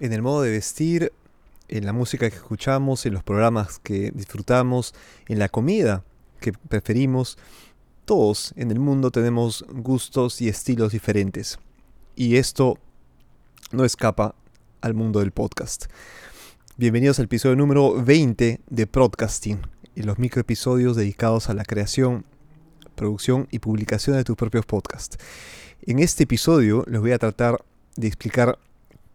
en el modo de vestir, en la música que escuchamos, en los programas que disfrutamos, en la comida que preferimos. Todos en el mundo tenemos gustos y estilos diferentes. Y esto no escapa al mundo del podcast. Bienvenidos al episodio número 20 de Podcasting y los microepisodios dedicados a la creación, producción y publicación de tus propios podcasts. En este episodio les voy a tratar de explicar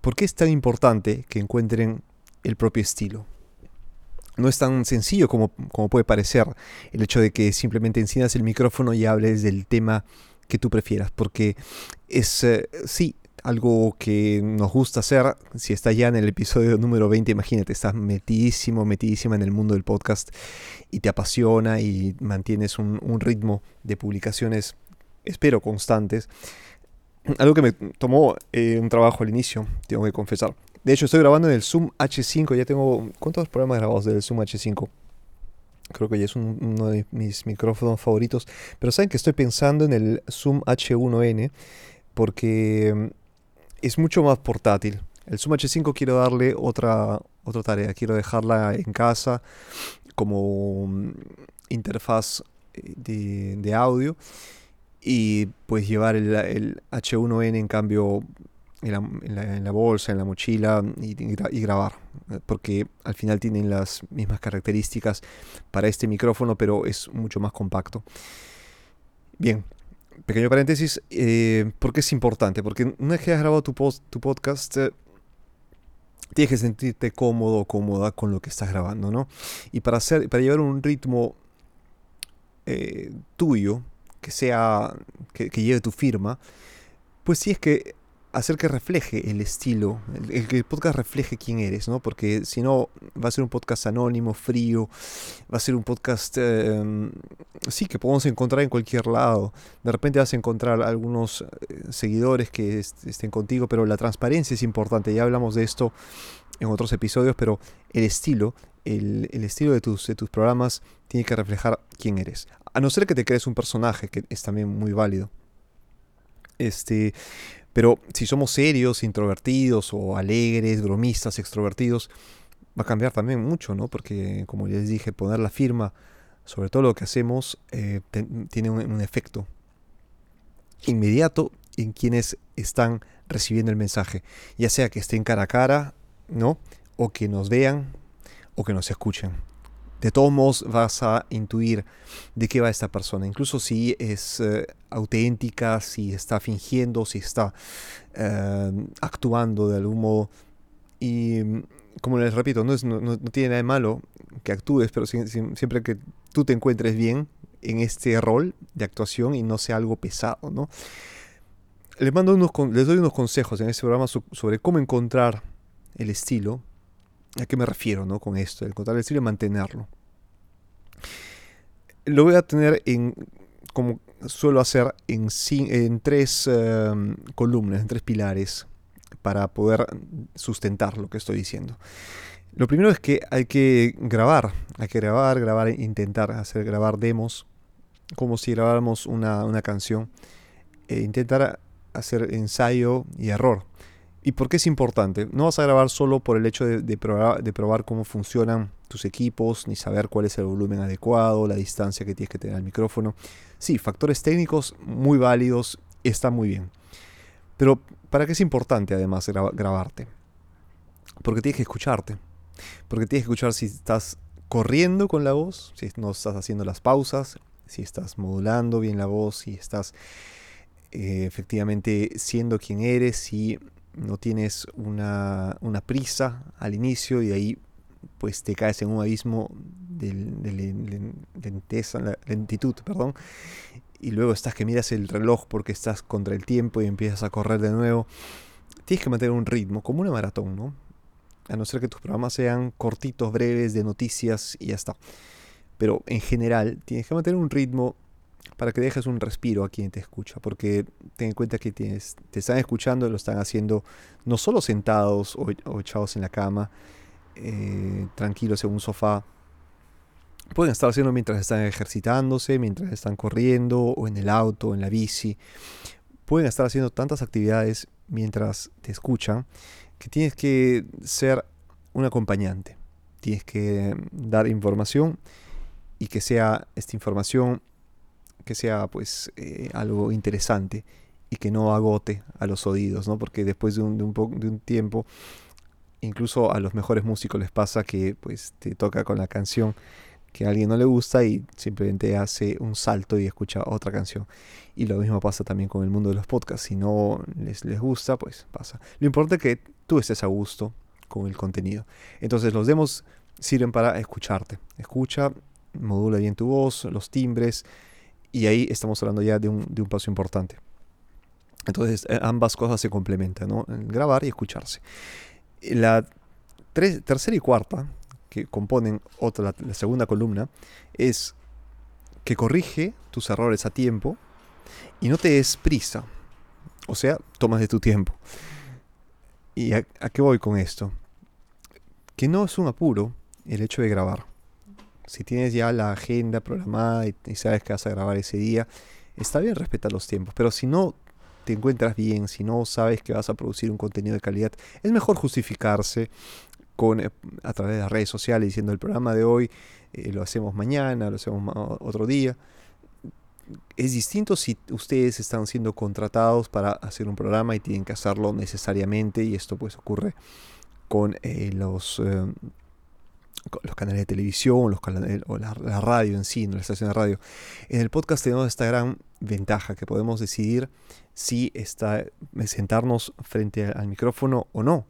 por qué es tan importante que encuentren el propio estilo. No es tan sencillo como, como puede parecer el hecho de que simplemente enciendas el micrófono y hables del tema que tú prefieras, porque es, eh, sí, algo que nos gusta hacer. Si estás ya en el episodio número 20, imagínate, estás metidísimo, metidísima en el mundo del podcast y te apasiona y mantienes un, ritmo de publicaciones, espero, constantes. Algo que me tomó eh, un trabajo al inicio, tengo que confesar. De hecho, estoy grabando en el Zoom H5, ya tengo... ¿Cuántos programas grabados del Zoom H5? Creo que ya es uno de mis micrófonos favoritos. Pero saben que estoy pensando en el Zoom H1N porque es mucho más portátil. El Zoom H5 quiero darle otra, otra tarea, quiero dejarla en casa como mm, interfaz eh, de, audio y pues llevar el, H1N en cambio en la, bolsa, en la mochila y, grabar, porque al final tienen las mismas características para este micrófono, pero es mucho más compacto. Bien, pequeño paréntesis, eh, ¿por qué es importante? Porque una vez que has grabado tu, tu podcast, eh, tienes que sentirte cómodo o cómoda con lo que estás grabando, ¿no? Y para, hacer, para llevar un ritmo eh, tuyo, que sea, que, lleve tu firma, pues sí es que hacer que refleje el estilo, el, que el podcast refleje quién eres, ¿no? Porque si no, va a ser un podcast anónimo, frío, va a ser un podcast, em, sí, que podemos encontrar en cualquier lado. De repente vas a encontrar algunos eh, seguidores que estén contigo, pero la transparencia es importante. Ya hablamos de esto en otros episodios, pero el estilo, el, el estilo de tus, de tus programas tiene que reflejar quién eres. A no ser que te crees un personaje, que es también muy válido. Este, pero si somos serios, introvertidos o alegres, bromistas, extrovertidos, va a cambiar también mucho, ¿no? Porque, como les dije, poner la firma sobre todo lo que hacemos eh, tiene un, efecto inmediato en quienes están recibiendo el mensaje, ya sea que estén cara a cara, ¿no? O que nos vean o que nos escuchen de todos modos vas a intuir de qué va esta persona, incluso si es eh, auténtica, si está fingiendo, si está eh, actuando de algún modo. Y como les repito, no, no, tiene nada de malo que actúes, pero siempre que tú te encuentres bien en este rol de actuación y no sea algo pesado, ¿no? Les, mando unos, les doy unos consejos en este programa sobre cómo encontrar el estilo. ¿A qué me refiero ¿no? con esto? Encontrar el estilo y mantenerlo lo voy a tener en, como suelo hacer, en, en tres em, columnas, en tres pilares, para poder sustentar lo que estoy diciendo. Lo primero es que hay que grabar, hay que grabar, grabar, intentar hacer grabar demos, como si grabáramos una, una canción, e intentar hacer ensayo y error. ¿Y por qué es importante? No vas a grabar solo por el hecho de, probar, de probar cómo funcionan tus equipos, ni saber cuál es el volumen adecuado, la distancia que tienes que tener al micrófono. Sí, factores técnicos muy válidos, está muy bien. Pero ¿para qué es importante además grabarte? Porque tienes que escucharte. Porque tienes que escuchar si estás corriendo con la voz, si no estás haciendo las pausas, si estás modulando bien la voz, si estás eh, efectivamente siendo quien eres, si no tienes una, prisa al inicio y ahí pues te caes en un abismo de, lentitud, perdón, y luego estás que miras el reloj porque estás contra el tiempo y empiezas a correr de nuevo. Tienes que mantener un ritmo, como una maratón, ¿no? A no ser que tus programas sean cortitos, breves, de noticias y ya está. Pero en general tienes que mantener un ritmo para que dejes un respiro a quien te escucha, porque ten en cuenta que te están escuchando, lo están haciendo no solo sentados o, echados en la cama, eh, tranquilos en un sofá, pueden estar haciendo mientras están ejercitándose, mientras están corriendo o en el auto, en la bici, pueden estar haciendo tantas actividades mientras te escuchan que tienes que ser un acompañante. Tienes que dar información y que sea esta información que sea pues eh, algo interesante y que no agote a los oídos, ¿no? Porque después de un, de un, tiempo, incluso a los mejores músicos les pasa que pues te toca con la canción que a alguien no le gusta y simplemente hace un salto y escucha otra canción. Y lo mismo pasa también con el mundo de los podcasts. Si no les, les gusta, pues pasa. Lo importante es que tú estés a gusto con el contenido. Entonces los demos sirven para escucharte. Escucha, modula bien tu voz, los timbres. Y ahí estamos hablando ya de un, de un paso importante. Entonces eh, ambas cosas se complementan. Grabar y escucharse. La tercera y cuarta que componen otra, la, segunda columna, es que corrige tus errores a tiempo y no te des prisa. O sea, tomas de tu tiempo. ¿Y a, qué voy con esto? Que no es un apuro el hecho de grabar. Si tienes ya la agenda programada y, sabes que vas a grabar ese día, está bien respetar los tiempos. Pero si no te encuentras bien, si no sabes que vas a producir un contenido de calidad, es mejor justificarse con, eh, a través de las redes sociales diciendo el programa de hoy eh, lo hacemos mañana, lo hacemos otro día. Es distinto si ustedes están siendo contratados para hacer un programa y tienen que hacerlo necesariamente y esto pues ocurre con eh, los, los canales de televisión los canales, o la, radio en sí, la estación de radio. En el podcast tenemos esta gran ventaja que podemos decidir si está, sentarnos frente al micrófono o no.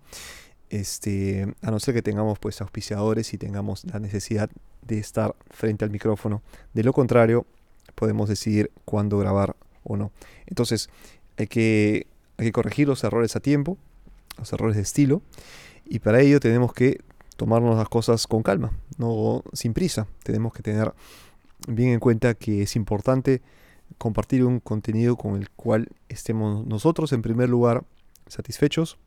Este, a no ser que tengamos pues auspiciadores y tengamos la necesidad de estar frente al micrófono. De lo contrario, podemos decidir cuándo grabar o no. Entonces, hay que, hay que corregir los errores a tiempo, los errores de estilo, y para ello tenemos que tomarnos las cosas con calma, no sin prisa. Tenemos que tener bien en cuenta que es importante compartir un contenido con el cual estemos nosotros en primer lugar satisfechos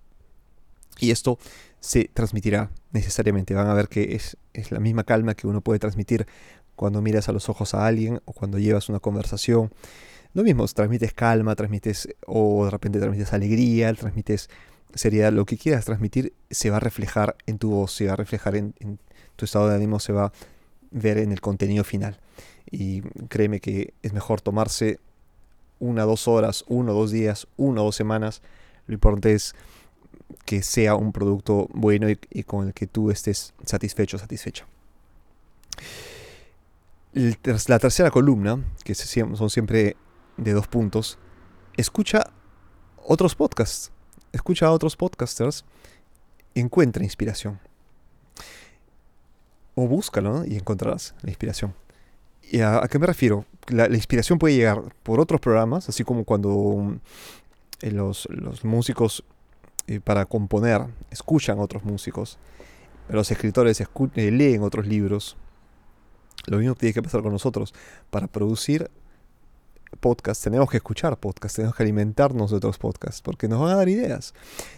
y esto se transmitirá necesariamente. Van a ver que es, es, la misma calma que uno puede transmitir cuando miras a los ojos a alguien o cuando llevas una conversación. Lo mismo, transmites calma, transmites o de repente transmites alegría, transmites seriedad. Lo que quieras transmitir se va a reflejar en tu voz, se va a reflejar en, tu estado de ánimo, se va a ver en el contenido final. Y créeme que es mejor tomarse una, dos horas, uno, dos días, uno, dos semanas. Lo importante es que sea un producto bueno y, con el que tú estés satisfecho satisfecha. La tercera columna, que son siempre de dos puntos, escucha otros podcasts. Escucha a otros podcasters, encuentra inspiración. O búscalo y encontrarás la inspiración. ¿Y a, qué me refiero? La, inspiración puede llegar por otros programas, así como cuando eh, los, los músicos para componer, escuchan otros músicos, los escritores eh, leen otros libros. Lo mismo tiene que pasar con nosotros. Para producir podcast tenemos que escuchar podcast, tenemos que alimentarnos de otros podcasts, porque nos van a dar ideas.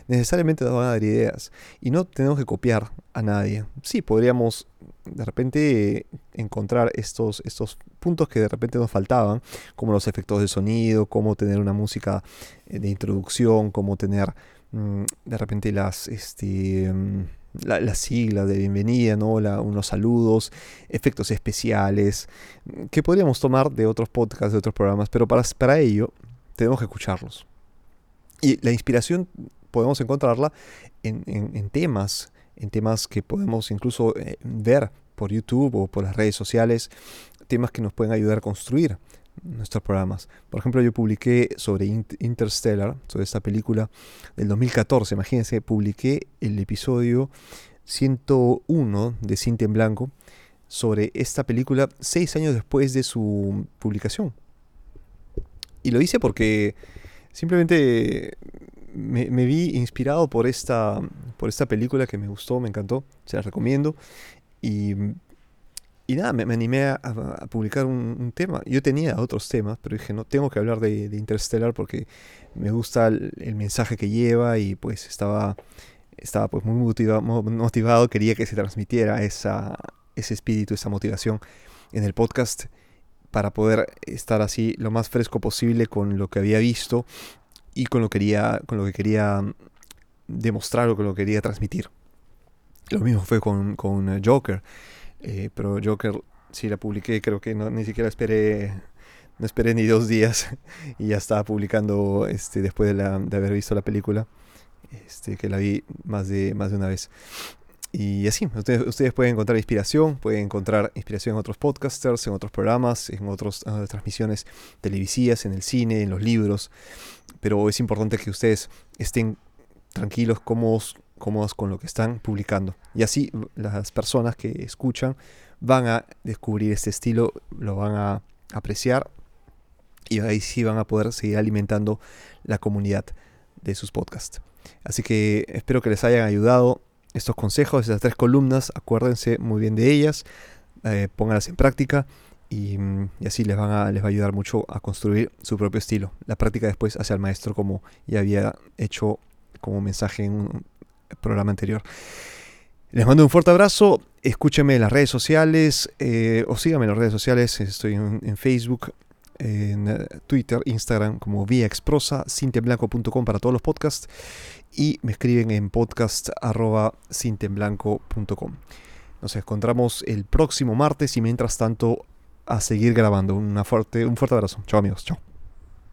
Necesariamente nos van a dar ideas. Y no tenemos que copiar a nadie. Sí, podríamos de repente encontrar estos, estos puntos que de repente nos faltaban, como los efectos de sonido, cómo tener una música eh, de introducción, cómo tener Mm, de repente las, este, la, siglas de bienvenida, ¿no? unos saludos, efectos especiales, que podríamos tomar de otros podcasts, de otros programas, pero para, para ello tenemos que escucharlos. Y la inspiración podemos encontrarla en, en, temas, en temas que podemos incluso eh, ver por YouTube o por las redes sociales, temas que nos pueden ayudar a construir nuestros programas. Por ejemplo, yo publiqué sobre Interstellar, sobre esta película del 2014. Imagínense, publiqué el episodio 101 de Cinta en Blanco sobre esta película seis años después de su publicación. Y lo hice porque simplemente me, vi inspirado por esta, por esta película que me gustó, me encantó, se la recomiendo. Y nada, me, animé a, publicar un, tema. Yo tenía otros temas, pero dije, no, tengo que hablar de, de Interstellar porque me gusta el, mensaje que lleva y pues estaba, estaba pues muy motivado, quería que se transmitiera esa, ese espíritu, esa motivación en el podcast para poder estar así lo más fresco posible con lo que había visto y con lo, quería, con lo que quería demostrar lo que lo quería transmitir. Lo mismo fue con, con Joker. Eh, pero Joker sí la publiqué, creo que no, ni siquiera esperé, no esperé ni dos días y ya estaba publicando este, después de, la, de haber visto la película, este, que la vi más de, más de una vez. Y así, ustedes, ustedes, pueden encontrar inspiración, pueden encontrar inspiración en otros podcasters, en otros programas, en otras transmisiones televisivas, en el cine, en los libros. Pero es importante que ustedes estén tranquilos, cómodos, cómodos con lo que están publicando. Y así las personas que escuchan van a descubrir este estilo, lo van a apreciar y ahí sí van a poder seguir alimentando la comunidad de sus podcasts. Así que espero que les hayan ayudado estos consejos, estas tres columnas, acuérdense muy bien de ellas, eh, pónganlas en práctica y, así les, van a, les va a ayudar mucho a construir su propio estilo. La práctica después hacia el maestro como ya había hecho como mensaje en un programa anterior. Les mando un fuerte abrazo, escúchenme en las redes sociales eh, o síganme en las redes sociales, estoy en, Facebook, en eh, Twitter, Instagram como Vía Exprosa, cintemblanco.com para todos los podcasts y me escriben en podcast.cintemblanco.com. Nos encontramos el próximo martes y mientras tanto a seguir grabando. Una fuerte, un fuerte abrazo. Chao amigos. Chao.